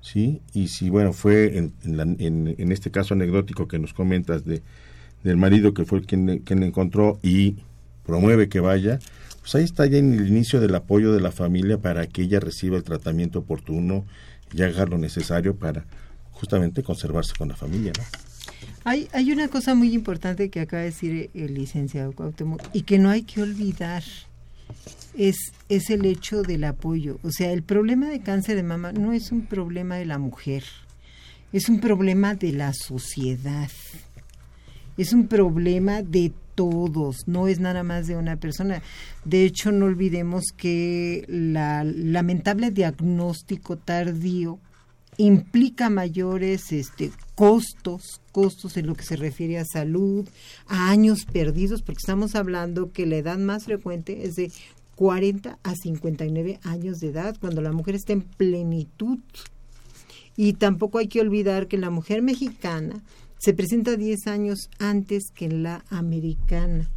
¿Sí? Y si, bueno, fue en, en, este caso anecdótico que nos comentas de, del marido que fue quien, quien le encontró y promueve que vaya, pues ahí está ya en el inicio del apoyo de la familia para que ella reciba el tratamiento oportuno y haga lo necesario para justamente conservarse con la familia. ¿no? Hay, hay una cosa muy importante que acaba de decir el licenciado Cuauhtémoc y que no hay que olvidar es, es el hecho del apoyo. O sea, el problema de cáncer de mama no es un problema de la mujer, es un problema de la sociedad. Es un problema de todos, no es nada más de una persona. De hecho, no olvidemos que la lamentable diagnóstico tardío implica mayores este, costos, costos en lo que se refiere a salud, a años perdidos, porque estamos hablando que la edad más frecuente es de 40 a 59 años de edad, cuando la mujer está en plenitud. Y tampoco hay que olvidar que la mujer mexicana se presenta 10 años antes que la americana.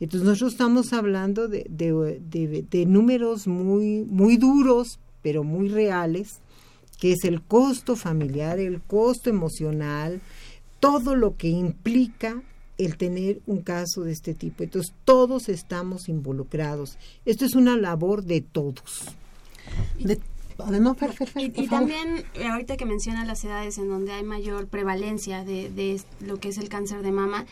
Entonces nosotros estamos hablando de, de, números muy, muy duros, pero muy reales, que es el costo familiar, el costo emocional, todo lo que implica el tener un caso de este tipo. Entonces, todos estamos involucrados. Esto es una labor de todos. De, y, también, eh, ahorita que menciona las edades en donde hay mayor prevalencia de, de lo que es el cáncer de mama,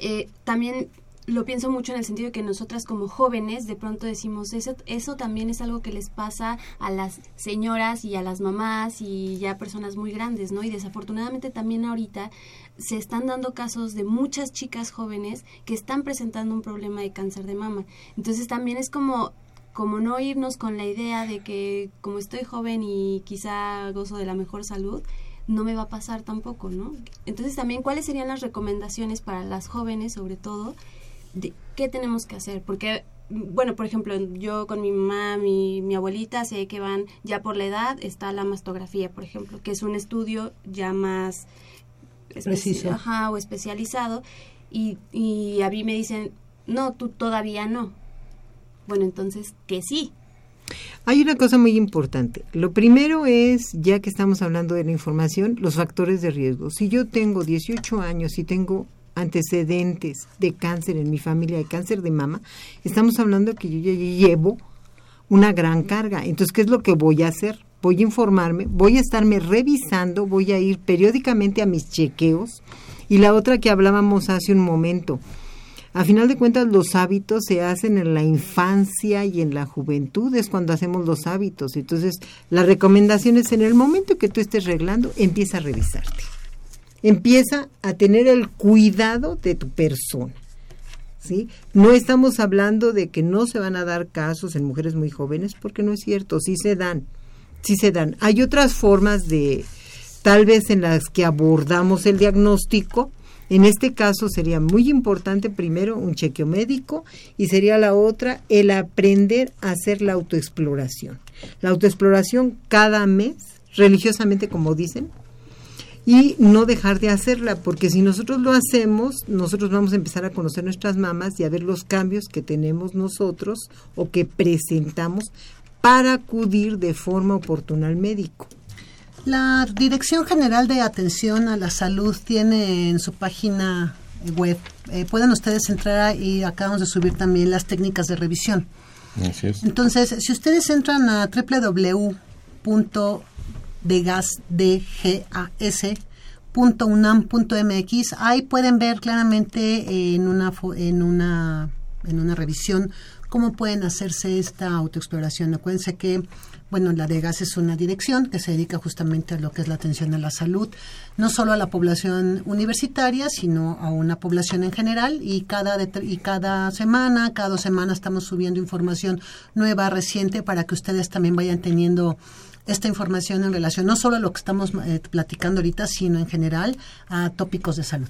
eh, también lo pienso mucho en el sentido de que nosotras como jóvenes de pronto decimos eso eso también es algo que les pasa a las señoras y a las mamás y ya personas muy grandes, ¿no? Y desafortunadamente también ahorita se están dando casos de muchas chicas jóvenes que están presentando un problema de cáncer de mama. Entonces también es como como no irnos con la idea de que como estoy joven y quizá gozo de la mejor salud, no me va a pasar tampoco, ¿no? Entonces también cuáles serían las recomendaciones para las jóvenes sobre todo de qué tenemos que hacer, porque bueno, por ejemplo, yo con mi mamá, mi, mi abuelita, sé que van ya por la edad, está la mastografía, por ejemplo, que es un estudio ya más preciso ajá, o especializado y, y a mí me dicen, no, tú todavía no. Bueno, entonces, que sí. Hay una cosa muy importante. Lo primero es, ya que estamos hablando de la información, los factores de riesgo. Si yo tengo 18 años y tengo antecedentes de cáncer en mi familia, de cáncer de mama, estamos hablando que yo ya llevo una gran carga. Entonces, ¿qué es lo que voy a hacer? Voy a informarme, voy a estarme revisando, voy a ir periódicamente a mis chequeos. Y la otra que hablábamos hace un momento, a final de cuentas, los hábitos se hacen en la infancia y en la juventud, es cuando hacemos los hábitos. Entonces, la recomendación es en el momento que tú estés reglando, empieza a revisarte. Empieza a tener el cuidado de tu persona. ¿Sí? No estamos hablando de que no se van a dar casos en mujeres muy jóvenes, porque no es cierto, sí se dan, sí se dan. Hay otras formas de, tal vez en las que abordamos el diagnóstico, en este caso sería muy importante primero un chequeo médico y sería la otra el aprender a hacer la autoexploración. La autoexploración cada mes, religiosamente como dicen, y no dejar de hacerla, porque si nosotros lo hacemos, nosotros vamos a empezar a conocer nuestras mamás y a ver los cambios que tenemos nosotros o que presentamos para acudir de forma oportuna al médico. La Dirección General de Atención a la Salud tiene en su página web, eh, pueden ustedes entrar y acabamos de subir también las técnicas de revisión. Así es. Entonces, si ustedes entran a www.degas.unam.mx, ahí pueden ver claramente en una, en una, en una revisión cómo pueden hacerse esta autoexploración. Acuérdense que bueno, la DEGAS es una dirección que se dedica justamente a lo que es la atención a la salud, no solo a la población universitaria, sino a una población en general y cada, y cada semana, cada dos semanas estamos subiendo información nueva, reciente, para que ustedes también vayan teniendo esta información en relación no solo a lo que estamos eh, platicando ahorita, sino en general a tópicos de salud.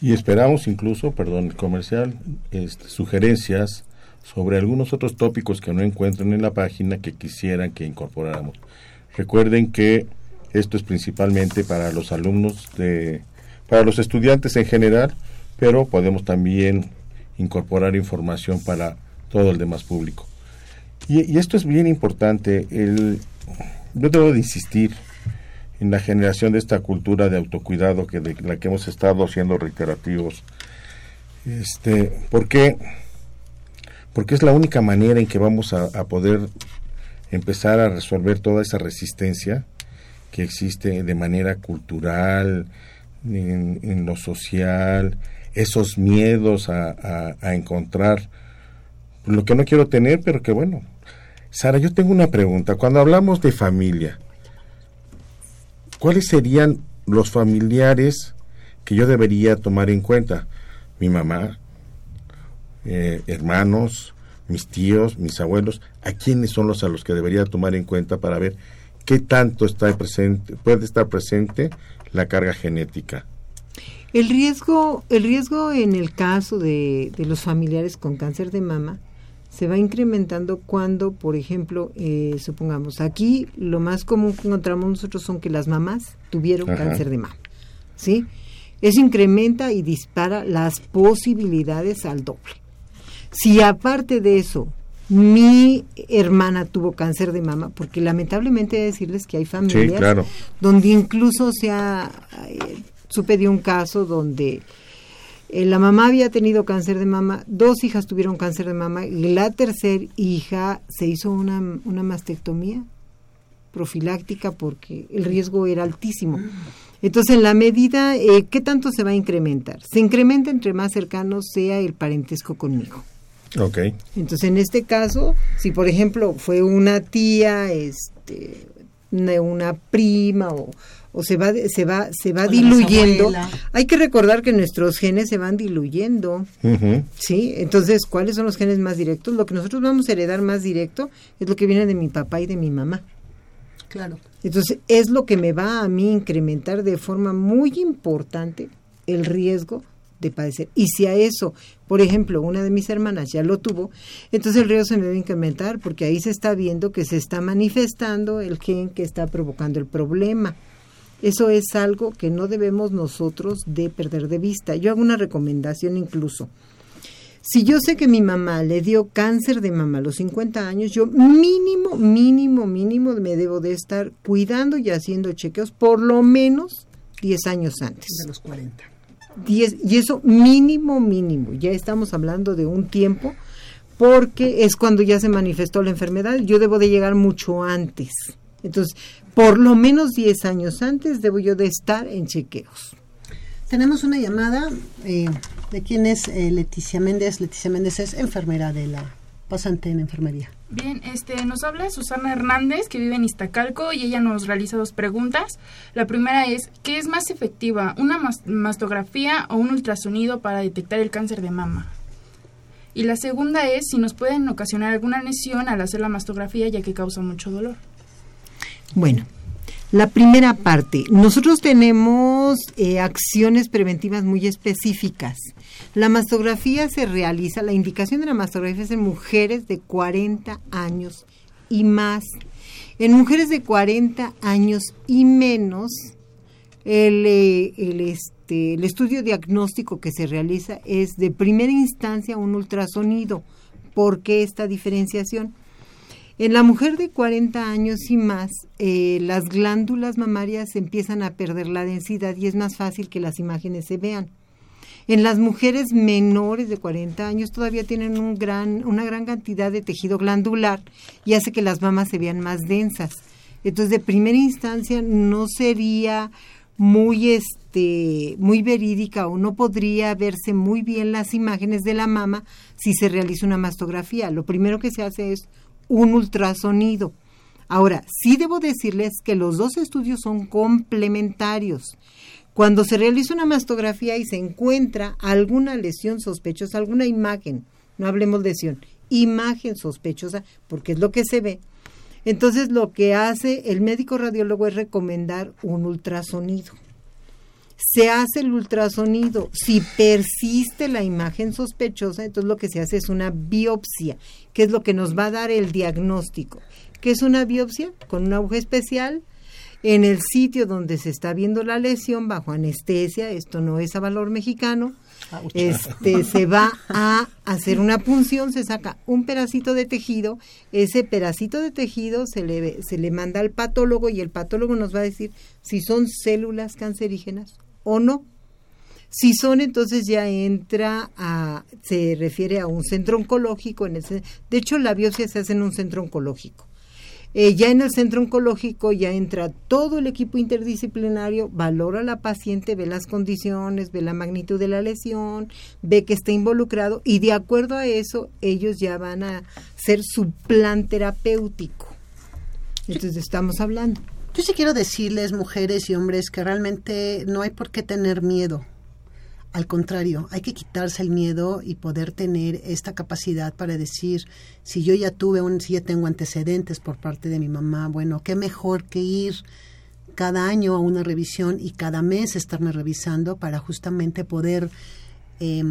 Y esperamos incluso, perdón, comercial, este, sugerencias sobre algunos otros tópicos que no encuentran en la página que quisieran que incorporáramos. Recuerden que esto es principalmente para los alumnos de, para los estudiantes en general, pero podemos también incorporar información para todo el demás público. Y, esto es bien importante. El, yo debo de insistir en la generación de esta cultura de autocuidado que de la que hemos estado siendo reiterativos. Este, porque porque es la única manera en que vamos a, poder empezar a resolver toda esa resistencia que existe de manera cultural, en, lo social, esos miedos a, encontrar lo que no quiero tener, pero que bueno. Sara, yo tengo una pregunta. Cuando hablamos de familia, ¿cuáles serían los familiares que yo debería tomar en cuenta? Mi mamá, eh, hermanos, mis tíos, mis abuelos, a quiénes son los a los que debería tomar en cuenta para ver qué tanto está presente, puede estar presente la carga genética. El riesgo, el riesgo en el caso de, los familiares con cáncer de mama se va incrementando cuando, por ejemplo, eh, supongamos, aquí lo más común que encontramos nosotros son que las mamás tuvieron cáncer de mama, ¿sí? Eso incrementa y dispara las posibilidades al doble. Si aparte de eso mi hermana tuvo cáncer de mama, porque lamentablemente he de decirles que hay familias donde incluso se ha, eh, supe de un caso donde eh, la mamá había tenido cáncer de mama, dos hijas tuvieron cáncer de mama y la tercera hija se hizo una, una mastectomía profiláctica porque el riesgo era altísimo. Entonces, en la medida, eh, ¿qué tanto se va a incrementar? Se incrementa entre más cercano sea el parentesco conmigo. Okay. Entonces, en este caso, si por ejemplo fue una tía, este, una, prima o, o, se va se va se va diluyendo, hay que recordar que nuestros genes se van diluyendo. ¿Sí? Entonces, ¿cuáles son los genes más directos? Lo que nosotros vamos a heredar más directo es lo que viene de mi papá y de mi mamá. Claro. Entonces, es lo que me va a mí incrementar de forma muy importante el riesgo de padecer. Y si a eso, por ejemplo, una de mis hermanas ya lo tuvo, entonces el riesgo se me debe incrementar porque ahí se está viendo que se está manifestando el gen que está provocando el problema. Eso es algo que no debemos nosotros de perder de vista. Yo hago una recomendación incluso. Si yo sé que mi mamá le dio cáncer de mama a los 50 años, yo mínimo, mínimo, mínimo me debo de estar cuidando y haciendo chequeos por lo menos 10 años antes. De los 40. 10, y eso mínimo, mínimo. Ya estamos hablando de un tiempo porque es cuando ya se manifestó la enfermedad. Yo debo de llegar mucho antes. Entonces, por lo menos 10 años antes debo yo de estar en chequeos. Tenemos una llamada eh, de quién es eh, Leticia Méndez. Leticia Méndez es enfermera de la pasante en enfermería. Bien, este, nos habla Susana Hernández, que vive en Iztacalco, y ella nos realiza dos preguntas. La primera es, ¿qué es más efectiva, una mas- mastografía o un ultrasonido para detectar el cáncer de mama? Y la segunda es si nos pueden ocasionar alguna lesión al hacer la mastografía, ya que causa mucho dolor. Bueno, la primera parte, nosotros tenemos eh, acciones preventivas muy específicas. La mastografía se realiza, la indicación de la mastografía es en mujeres de 40 años y más. En mujeres de 40 años y menos, el, eh, el, este, el estudio diagnóstico que se realiza es de primera instancia un ultrasonido. ¿Por qué esta diferenciación? En la mujer de 40 años y más, eh, las glándulas mamarias empiezan a perder la densidad y es más fácil que las imágenes se vean. En las mujeres menores de 40 años todavía tienen un gran, una gran cantidad de tejido glandular y hace que las mamas se vean más densas. Entonces, de primera instancia no sería muy este muy verídica o no podría verse muy bien las imágenes de la mama si se realiza una mastografía. Lo primero que se hace es un ultrasonido. Ahora, sí debo decirles que los dos estudios son complementarios. Cuando se realiza una mastografía y se encuentra alguna lesión sospechosa, alguna imagen, no hablemos de lesión, imagen sospechosa, porque es lo que se ve, entonces lo que hace el médico radiólogo es recomendar un ultrasonido. Se hace el ultrasonido. Si persiste la imagen sospechosa, entonces lo que se hace es una biopsia, que es lo que nos va a dar el diagnóstico. ¿Qué es una biopsia? Con una aguja especial en el sitio donde se está viendo la lesión bajo anestesia, esto no es a valor mexicano, este se va a hacer una punción, se saca un pedacito de tejido, ese pedacito de tejido se le se le manda al patólogo y el patólogo nos va a decir si son células cancerígenas o no. Si son, entonces ya entra a, se refiere a un centro oncológico. En de hecho, la biopsia se hace en un centro oncológico. Eh, ya en el centro oncológico ya entra todo el equipo interdisciplinario, valora a la paciente, ve las condiciones, ve la magnitud de la lesión, ve que está involucrado y de acuerdo a eso ellos ya van a ser su plan terapéutico. Entonces estamos hablando. Yo sí quiero decirles, mujeres y hombres, que realmente no hay por qué tener miedo. Al contrario, hay que quitarse el miedo y poder tener esta capacidad para decir, si yo ya tuve un, si ya tengo antecedentes por parte de mi mamá, bueno, qué mejor que ir cada año a una revisión y cada mes estarme revisando para justamente poder eh,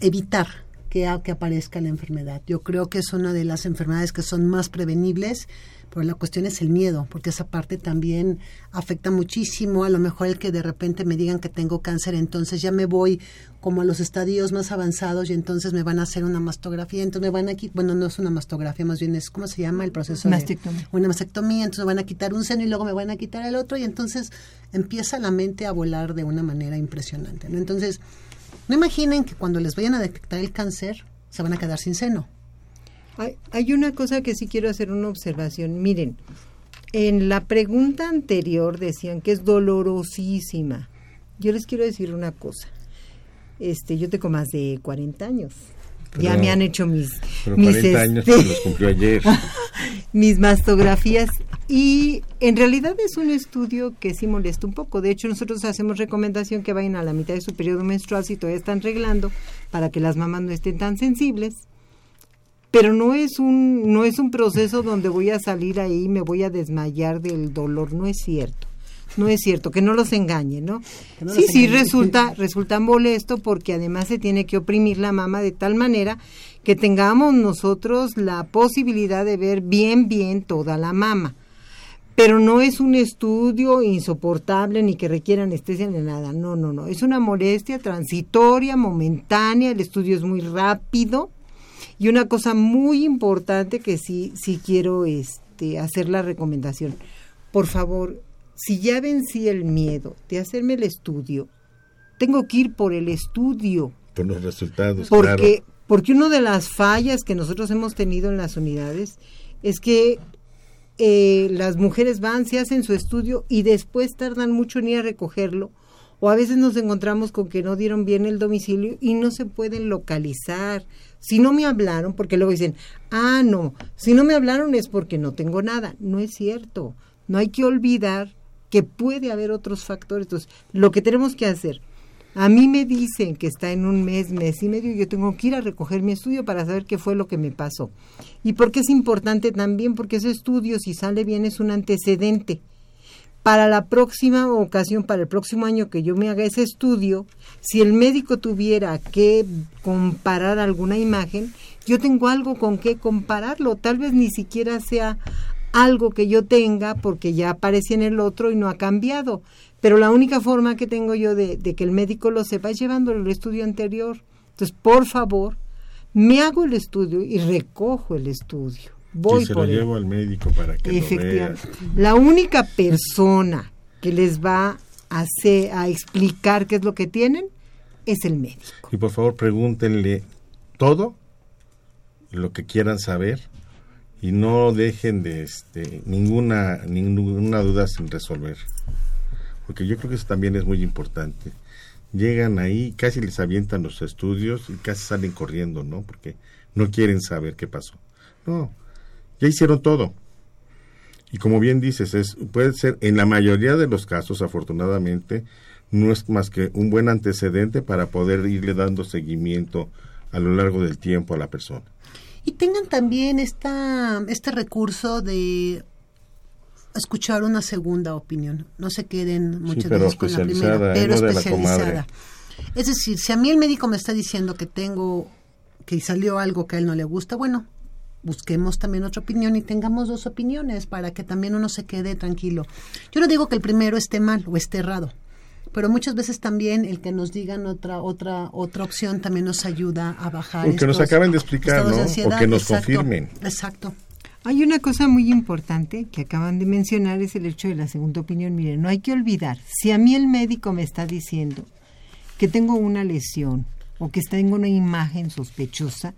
evitar que, que aparezca la enfermedad. Yo creo que es una de las enfermedades que son más prevenibles pero la cuestión es el miedo, porque esa parte también afecta muchísimo. A lo mejor el que de repente me digan que tengo cáncer, entonces ya me voy como a los estadios más avanzados y entonces me van a hacer una mastografía, entonces me van a quitar, bueno, no es una mastografía, más bien es, ¿cómo se llama el proceso? Mastectomía. De, una mastectomía, entonces me van a quitar un seno y luego me van a quitar el otro y entonces empieza la mente a volar de una manera impresionante. ¿no? Entonces, no imaginen que cuando les vayan a detectar el cáncer se van a quedar sin seno. Hay, hay, una cosa que sí quiero hacer una observación. Miren, en la pregunta anterior decían que es dolorosísima. Yo les quiero decir una cosa. Este, yo tengo más de 40 años. Pero, ya me han hecho mis, pero mis 40 años este, los cumplió ayer. [LAUGHS] mis mastografías y en realidad es un estudio que sí molesta un poco. De hecho, nosotros hacemos recomendación que vayan a la mitad de su periodo menstrual si todavía están reglando para que las mamás no estén tan sensibles. Pero no es un no es un proceso donde voy a salir ahí y me voy a desmayar del dolor. No es cierto. No es cierto. Que no los engañen no, no sí sí resulta resulta molesto porque además se tiene que oprimir la mama de tal manera que tengamos nosotros la posibilidad de ver bien bien toda la mama pero no es un estudio insoportable ni que requiera anestesia ni nada. No, no, no. Es una molestia transitoria, momentánea. El estudio es muy rápido. Y una cosa muy importante que sí, sí quiero este, hacer la recomendación. Por favor, si ya vencí el miedo de hacerme el estudio, tengo que ir por el estudio. Por los resultados, porque, Porque una de las fallas que nosotros hemos tenido en las unidades es que eh, las mujeres van, se hacen su estudio y después tardan mucho en ir a recogerlo. O a veces nos encontramos con que no dieron bien el domicilio y no se pueden localizar. Si no me hablaron, porque luego dicen, ah, no, si no me hablaron es porque no tengo nada. No es cierto. No hay que olvidar que puede haber otros factores. Entonces, lo que tenemos que hacer, a mí me dicen que está en un mes, mes y medio, yo tengo que ir a recoger mi estudio para saber qué fue lo que me pasó. ¿Y por qué es importante también? Porque ese estudio, si sale bien, es un antecedente. Para la próxima ocasión, para el próximo año que yo me haga ese estudio, si el médico tuviera que comparar alguna imagen, yo tengo algo con qué compararlo. Tal vez ni siquiera sea algo que yo tenga porque ya aparece en el otro y no ha cambiado. Pero la única forma que tengo yo de, que el médico lo sepa es llevándolo el estudio anterior. Entonces, por favor, me hago el estudio y recojo el estudio. Voy y se por lo llevo al médico para que lo vea. La única persona que les va a, hacer, a explicar qué es lo que tienen es el médico. Y por favor, pregúntenle todo lo que quieran saber y no dejen de este, ninguna ninguna duda sin resolver porque yo creo que eso también es muy importante. Llegan ahí, casi les avientan los estudios y casi salen corriendo, ¿no? Porque no quieren saber qué pasó. No, ya hicieron todo. Y como bien dices, es, puede ser, en la mayoría de los casos, afortunadamente, no es más que un buen antecedente para poder irle dando seguimiento a lo largo del tiempo a la persona. Y tengan también esta, este recurso de escuchar una segunda opinión. No se queden muchas veces con la primera, pero especializada. Es decir, si a mí el médico me está diciendo que tengo, que salió algo que a él no le gusta, bueno, busquemos también otra opinión y tengamos dos opiniones para que también uno se quede tranquilo. Yo no digo que el primero esté mal o esté errado, pero muchas veces también el que nos digan otra otra otra opción también nos ayuda a bajar. O que nos acaben de explicar, ¿no? o que nos confirmen. Exacto. Hay una cosa muy importante que acaban de mencionar, es el hecho de la segunda opinión. Miren, no hay que olvidar, si a mí el médico me está diciendo que tengo una lesión o que tengo una imagen sospechosa,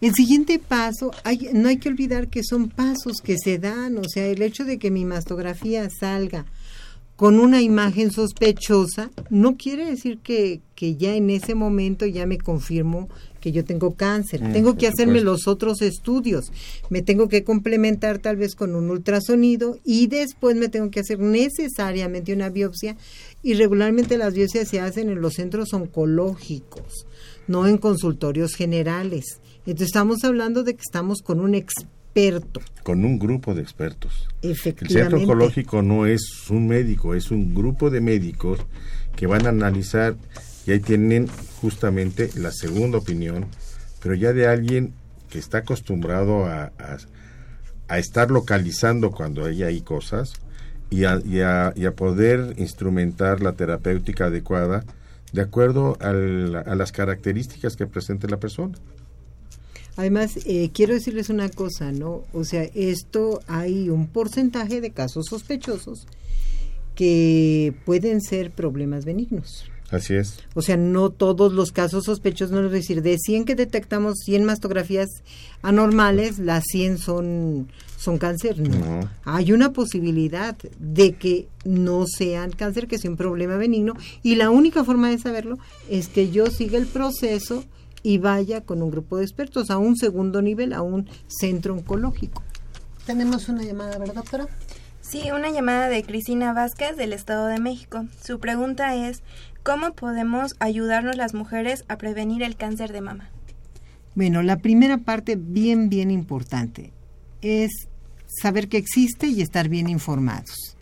el siguiente paso, hay, no hay que olvidar que son pasos que se dan, o sea, el hecho de que mi mastografía salga con una imagen sospechosa, no quiere decir que, que ya en ese momento ya me confirmo que yo tengo cáncer. Mm, tengo que hacerme los otros estudios. Me tengo que complementar tal vez con un ultrasonido y después me tengo que hacer necesariamente una biopsia. Y regularmente las biopsias se hacen en los centros oncológicos, no en consultorios generales. Entonces estamos hablando de que estamos con un experto. Con un grupo de expertos. Efectivamente. El centro oncológico no es un médico, es un grupo de médicos que van a analizar y ahí tienen justamente la segunda opinión, pero ya de alguien que está acostumbrado a, a, estar localizando cuando hay ahí cosas y a, y, y a, poder instrumentar la terapéutica adecuada de acuerdo a las características que presente la persona. Además, eh, quiero decirles una cosa, ¿no? O sea, esto hay un porcentaje de casos sospechosos que pueden ser problemas benignos. Así es. O sea, no todos los casos sospechosos, no es decir, de 100 que detectamos 100 mastografías anormales, las 100 son, son cáncer. No. Hay una posibilidad de que no sean cáncer, que sea un problema benigno. Y la única forma de saberlo es que yo siga el proceso y vaya con un grupo de expertos a un segundo nivel, a un centro oncológico. Tenemos una llamada, ¿verdad, doctora? Sí, una llamada de Cristina Vázquez del Estado de México. Su pregunta es, ¿Cómo podemos ayudarnos las mujeres a prevenir el cáncer de mama? Bueno, la primera parte bien, bien importante es saber que existe y estar bien informados.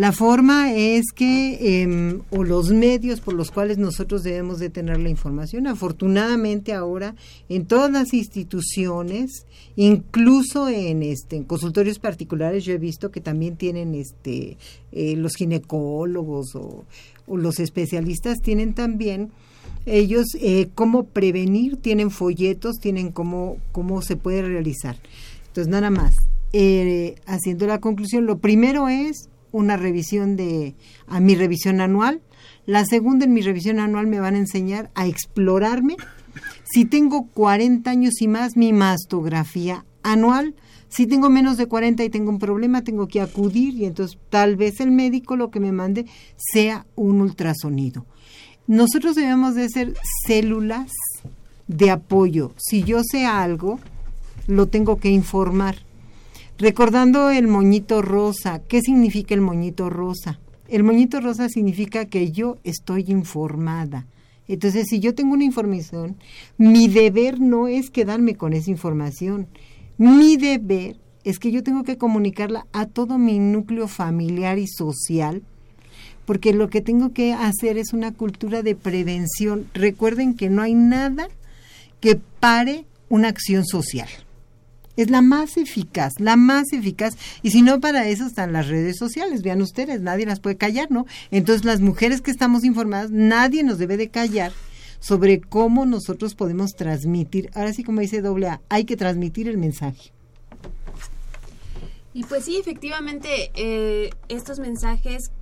La forma es que, em, o los medios por los cuales nosotros debemos de tener la información. Afortunadamente ahora en todas las instituciones, incluso en, este, en consultorios particulares, yo he visto que también tienen este, eh, los ginecólogos o, los especialistas tienen también ellos eh, cómo prevenir, tienen folletos, tienen cómo, cómo se puede realizar. Entonces, nada más, eh, haciendo la conclusión, lo primero es una revisión de, a mi revisión anual, la segunda en mi revisión anual me van a enseñar a explorarme. Si tengo 40 años y más, mi mastografía anual. Si tengo menos de 40 y tengo un problema, tengo que acudir y entonces tal vez el médico lo que me mande sea un ultrasonido. Nosotros debemos de ser células de apoyo. Si yo sé algo, lo tengo que informar. Recordando el moñito rosa, ¿qué significa el moñito rosa? El moñito rosa significa que yo estoy informada. Entonces, si yo tengo una información, mi deber no es quedarme con esa información. Mi deber es que yo tengo que comunicarla a todo mi núcleo familiar y social porque lo que tengo que hacer es una cultura de prevención. Recuerden que no hay nada que pare una acción social. Es la más eficaz, la más eficaz. Y si no, para eso están las redes sociales. Vean ustedes, nadie las puede callar, ¿no? Entonces, las mujeres que estamos informadas, nadie nos debe de callar sobre cómo nosotros podemos transmitir. Ahora sí, como dice doble A, hay que transmitir el mensaje. Y pues sí, efectivamente, eh, estos mensajes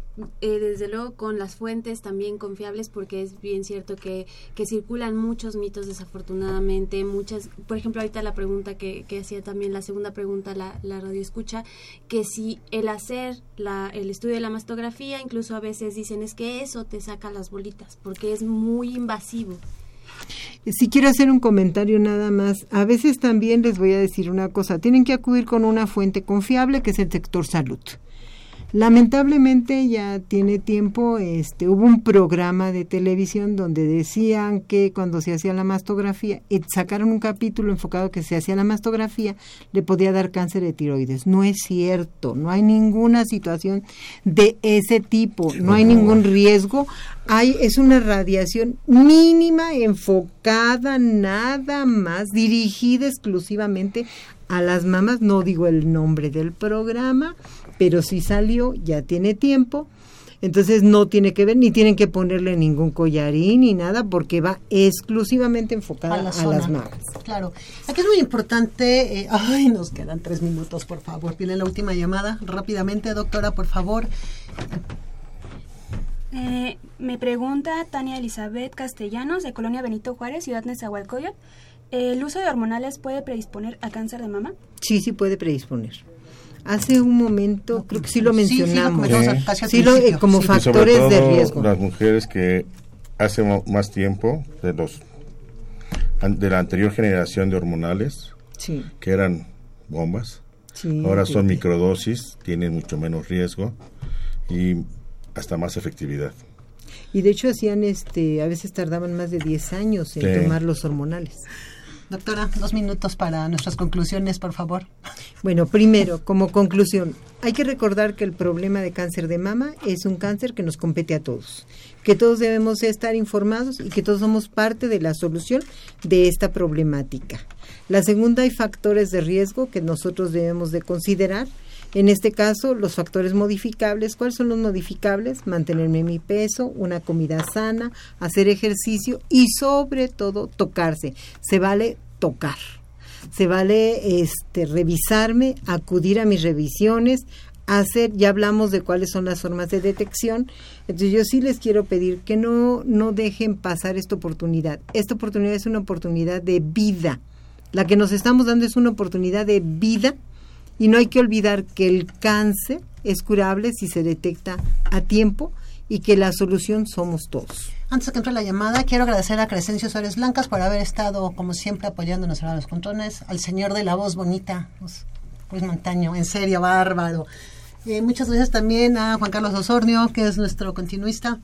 eh, desde luego con las fuentes también confiables porque es bien cierto que, que circulan muchos mitos desafortunadamente, muchas, por ejemplo ahorita la pregunta que, que hacía también, la segunda pregunta la, la radio escucha, que si el hacer la, el estudio de la mastografía, incluso a veces dicen es que eso te saca las bolitas porque es muy invasivo. Si quiero hacer un comentario nada más, a veces también les voy a decir una cosa, tienen que acudir con una fuente confiable que es el sector salud. Lamentablemente ya tiene tiempo, este, hubo un programa de televisión donde decían que cuando se hacía la mastografía, y sacaron un capítulo enfocado que se hacía la mastografía, le podía dar cáncer de tiroides. No es cierto, no hay ninguna situación de ese tipo, no hay ningún riesgo. Hay, es una radiación mínima, enfocada, nada más, dirigida exclusivamente a las mamás, no digo el nombre del programa, pero si salió, ya tiene tiempo. Entonces no tiene que ver, ni tienen que ponerle ningún collarín ni nada, porque va exclusivamente enfocada a, las mamás. Claro. Aquí es muy importante, eh, ay, nos quedan tres minutos, por favor. Viene la última llamada. Rápidamente, doctora, por favor. Eh, me pregunta Tania Elizabeth Castellanos, de Colonia Benito Juárez, Ciudad Nezahualcóyotl. ¿El uso de hormonales puede predisponer a cáncer de mama? Sí, sí puede predisponer. Hace un momento, creo que sí lo mencionamos, sí, lo, eh, como factores de riesgo. Las mujeres que hace más tiempo, de los de la anterior generación de hormonales, que eran bombas, ahora son microdosis, tienen mucho menos riesgo y hasta más efectividad. Y de hecho hacían, este, a veces tardaban más de 10 años en tomar los hormonales. Doctora, dos minutos para nuestras conclusiones, por favor. Bueno, primero, como conclusión, hay que recordar que el problema de cáncer de mama es un cáncer que nos compete a todos, que todos debemos estar informados y que todos somos parte de la solución de esta problemática. La segunda, hay factores de riesgo que nosotros debemos de considerar. En este caso, los factores modificables. ¿Cuáles son los modificables? Mantenerme mi peso, una comida sana, hacer ejercicio y sobre todo tocarse. Se vale tocar. Se vale este revisarme, acudir a mis revisiones, hacer, ya hablamos de cuáles son las formas de detección. Entonces yo sí les quiero pedir que no no dejen pasar esta oportunidad. Esta oportunidad es una oportunidad de vida. La que nos estamos dando es una oportunidad de vida y no hay que olvidar que el cáncer es curable si se detecta a tiempo y que la solución somos todos. Antes de que entre la llamada, quiero agradecer a Crescencio Suárez Blancas por haber estado, como siempre, apoyándonos a los controles, al señor de la voz bonita, Luis Montaño, en serio, bárbaro. Eh, muchas gracias también a Juan Carlos Osornio, que es nuestro continuista.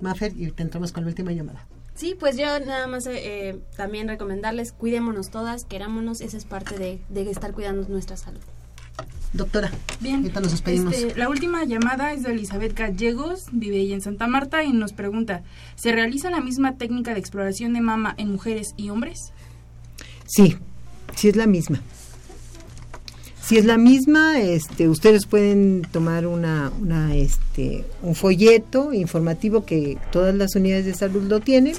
Mafer, y te entramos con la última llamada. Sí, pues yo nada más eh, eh, también recomendarles, cuidémonos todas, querámonos, esa es parte de, de estar cuidando nuestra salud. Doctora, Bien, ahorita nos despedimos. este, la última llamada es de Elizabeth Gallegos, vive ella en Santa Marta y nos pregunta, ¿se realiza la misma técnica de exploración de mama en mujeres y hombres? Sí, sí es la misma. Si es la misma, este, ustedes pueden tomar una, una, este, un folleto informativo que todas las unidades de salud lo tienen.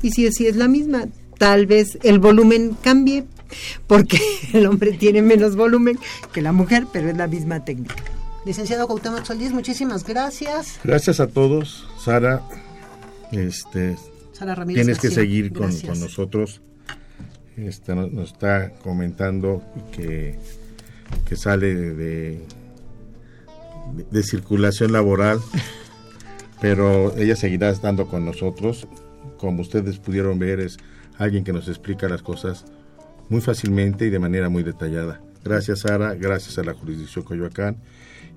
Y si, si es la misma, tal vez el volumen cambie, porque [LAUGHS] el hombre tiene menos volumen que la mujer, pero es la misma técnica. Licenciado Cuauhtémoc Solís, muchísimas gracias. Gracias a todos, Sara. Este, Sara Ramírez tienes que seguir con, nosotros. Este, nos, nos está comentando que, que sale de, de, circulación laboral, pero ella seguirá estando con nosotros. Como ustedes pudieron ver, es alguien que nos explica las cosas muy fácilmente y de manera muy detallada. Gracias, Sara, gracias a la jurisdicción Coyoacán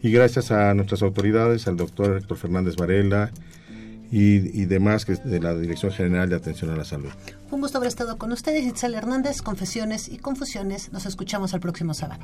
y gracias a nuestras autoridades, al doctor Héctor Fernández Varela y, y demás que es de la Dirección General de Atención a la Salud. Fue un gusto haber estado con ustedes, Itzel Hernández, Confesiones y Confusiones. Nos escuchamos el próximo sábado.